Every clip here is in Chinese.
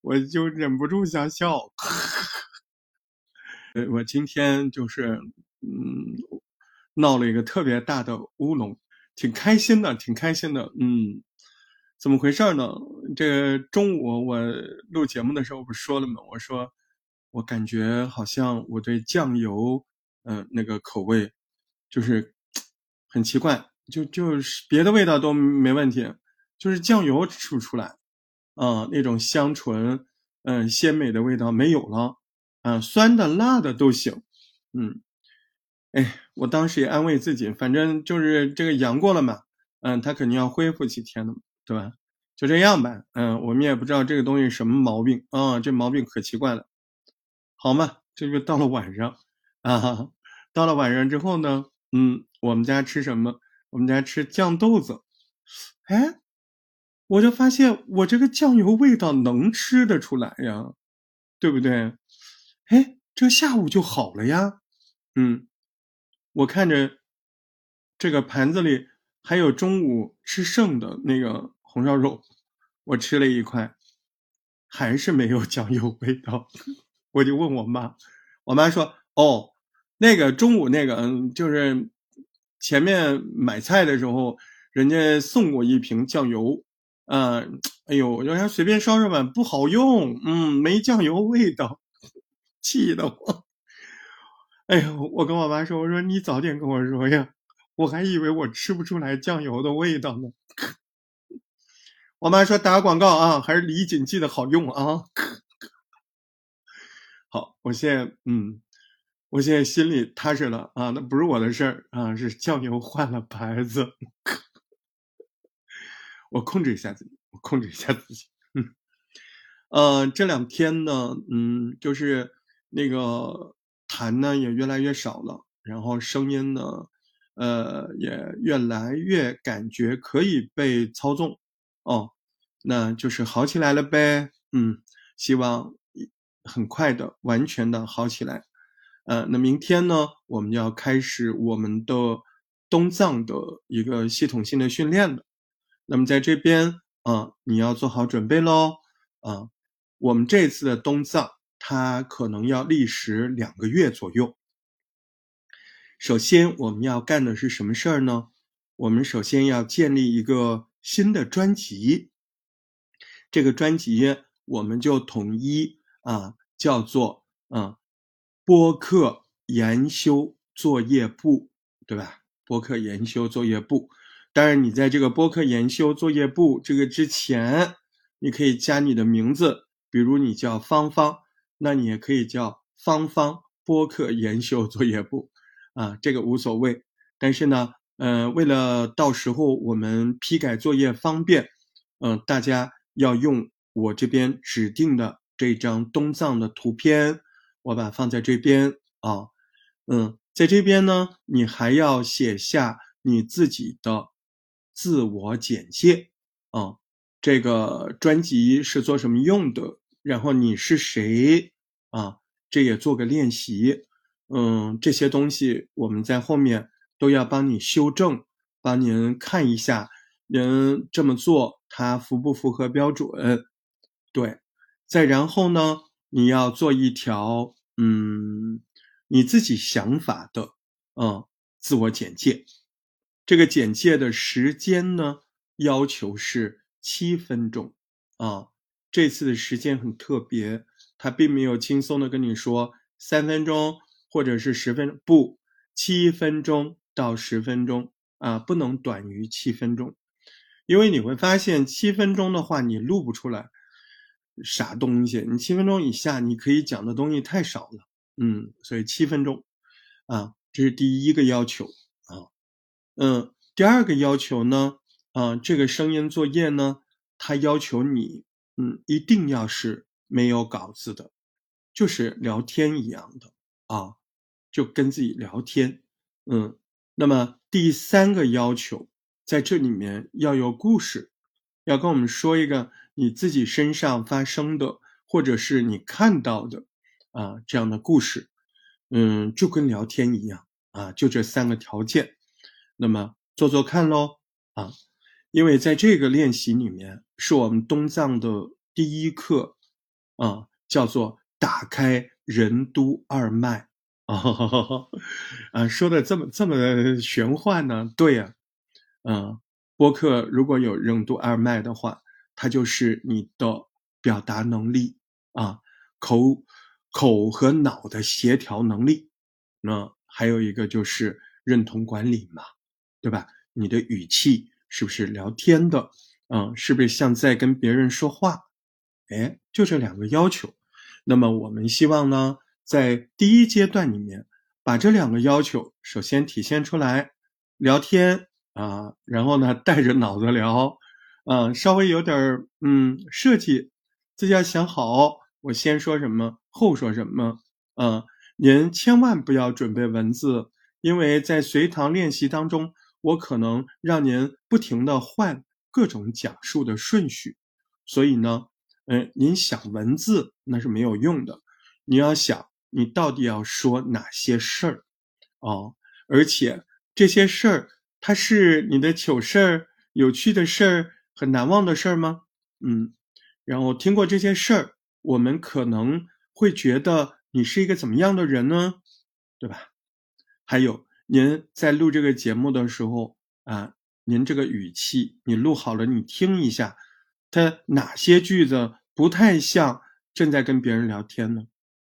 我就忍不住想笑。呃，我今天就是嗯，闹了一个特别大的乌龙，挺开心的，挺开心的。嗯，怎么回事呢？这中午我录节目的时候不是说了吗？我说我感觉好像我对酱油，嗯，那个口味就是很奇怪，就就是别的味道都没问题，就是酱油吃不出来。啊，那种香醇、嗯鲜美的味道没有了，啊，酸的、辣的都行，嗯，哎，我当时也安慰自己，反正就是这个阳过了嘛，嗯，他肯定要恢复几天的，对吧？就这样吧，嗯，我们也不知道这个东西什么毛病啊，这毛病可奇怪了，好嘛，这就到了晚上啊，到了晚上之后呢，嗯，我们家吃什么？我们家吃酱豆子，哎。我就发现我这个酱油味道能吃得出来呀，对不对？哎，这下午就好了呀。嗯，我看着这个盘子里还有中午吃剩的那个红烧肉，我吃了一块，还是没有酱油味道。我就问我妈，我妈说：“哦，那个中午那个，嗯，就是前面买菜的时候，人家送过一瓶酱油。”嗯，哎呦，要随便烧烧碗不好用，嗯，没酱油味道，气得我。哎呦，我跟我妈说，我说你早点跟我说呀，我还以为我吃不出来酱油的味道呢。我妈说打广告啊，还是李锦记的好用啊。好，我现在嗯，我现在心里踏实了啊，那不是我的事儿啊，是酱油换了牌子。我控制一下自己，我控制一下自己。嗯，呃，这两天呢，嗯，就是那个痰呢也越来越少了，然后声音呢，呃，也越来越感觉可以被操纵。哦，那就是好起来了呗。嗯，希望很快的、完全的好起来。呃，那明天呢，我们要开始我们的东藏的一个系统性的训练了。那么在这边啊，你要做好准备喽啊！我们这次的东藏，它可能要历时两个月左右。首先，我们要干的是什么事儿呢？我们首先要建立一个新的专辑，这个专辑我们就统一啊叫做啊播客研修作业部，对吧？播客研修作业部。当然，你在这个播客研修作业部这个之前，你可以加你的名字，比如你叫芳芳，那你也可以叫芳芳播客研修作业部，啊，这个无所谓。但是呢，呃，为了到时候我们批改作业方便，嗯，大家要用我这边指定的这张东藏的图片，我把它放在这边啊，嗯，在这边呢，你还要写下你自己的。自我简介啊，这个专辑是做什么用的？然后你是谁啊？这也做个练习。嗯，这些东西我们在后面都要帮你修正，帮您看一下，您这么做它符不符合标准？对，再然后呢，你要做一条嗯你自己想法的嗯自我简介。这个简介的时间呢，要求是七分钟啊。这次的时间很特别，他并没有轻松的跟你说三分钟或者是十分不，七分钟到十分钟啊，不能短于七分钟，因为你会发现七分钟的话你录不出来啥东西，你七分钟以下你可以讲的东西太少了，嗯，所以七分钟啊，这是第一个要求。嗯，第二个要求呢，啊，这个声音作业呢，它要求你，嗯，一定要是没有稿子的，就是聊天一样的啊，就跟自己聊天。嗯，那么第三个要求，在这里面要有故事，要跟我们说一个你自己身上发生的，或者是你看到的啊这样的故事。嗯，就跟聊天一样啊，就这三个条件。那么做做看喽啊，因为在这个练习里面是我们东藏的第一课啊，叫做打开任督二脉 啊。啊，说的这么这么玄幻呢？对呀，嗯，播客如果有任督二脉的话，它就是你的表达能力啊，口口和脑的协调能力，那还有一个就是认同管理嘛，对吧？你的语气是不是聊天的？嗯，是不是像在跟别人说话？哎，就这两个要求。那么我们希望呢，在第一阶段里面，把这两个要求首先体现出来。聊天啊，然后呢，带着脑子聊，嗯，稍微有点嗯设计，自己要想好，我先说什么，后说什么。嗯，您千万不要准备文字，因为在随堂练习当中，我可能让您不停的换各种讲述的顺序，所以呢。嗯，您想文字那是没有用的，你要想你到底要说哪些事儿，哦，而且这些事儿它是你的糗事儿、有趣的事儿、很难忘的事儿吗？嗯，然后听过这些事儿，我们可能会觉得你是一个怎么样的人呢？对吧？还有您在录这个节目的时候啊，您这个语气你录好了，你听一下，它哪些句子？不太像正在跟别人聊天呢，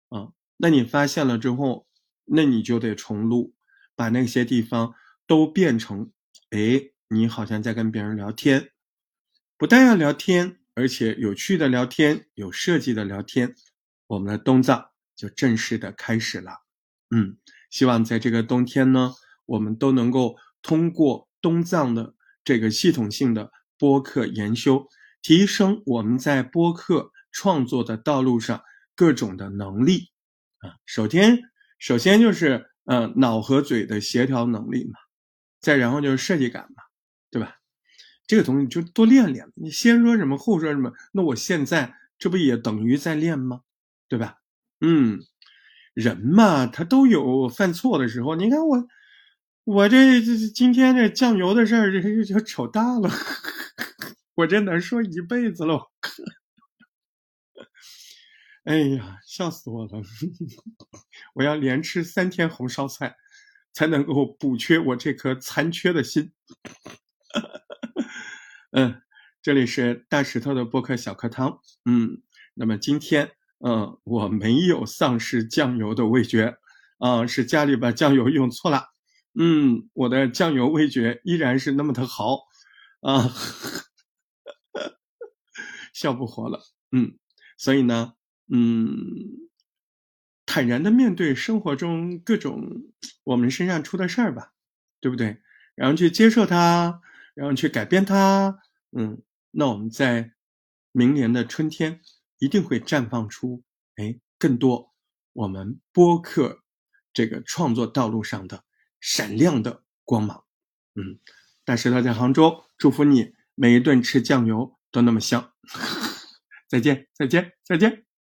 啊，那你发现了之后，那你就得重录，把那些地方都变成，哎，你好像在跟别人聊天，不但要聊天，而且有趣的聊天，有设计的聊天，我们的冬藏就正式的开始了。嗯，希望在这个冬天呢，我们都能够通过冬藏的这个系统性的播客研修。提升我们在播客创作的道路上各种的能力啊，首先，首先就是呃脑和嘴的协调能力嘛，再然后就是设计感嘛，对吧？这个东西就多练练。你先说什么，后说什么，那我现在这不也等于在练吗？对吧？嗯，人嘛，他都有犯错的时候。你看我，我这这今天这酱油的事儿，这就丑大了。我这能说一辈子喽！哎呀，笑死我了！我要连吃三天红烧菜，才能够补缺我这颗残缺的心。嗯，这里是大石头的播客小课堂。嗯，那么今天，嗯，我没有丧失酱油的味觉，啊，是家里把酱油用错了。嗯，我的酱油味觉依然是那么的好，啊。笑不活了，嗯，所以呢，嗯，坦然的面对生活中各种我们身上出的事儿吧，对不对？然后去接受它，然后去改变它，嗯，那我们在明年的春天一定会绽放出哎更多我们播客这个创作道路上的闪亮的光芒，嗯，大石头在杭州，祝福你每一顿吃酱油。都那么香，再见，再见，再见。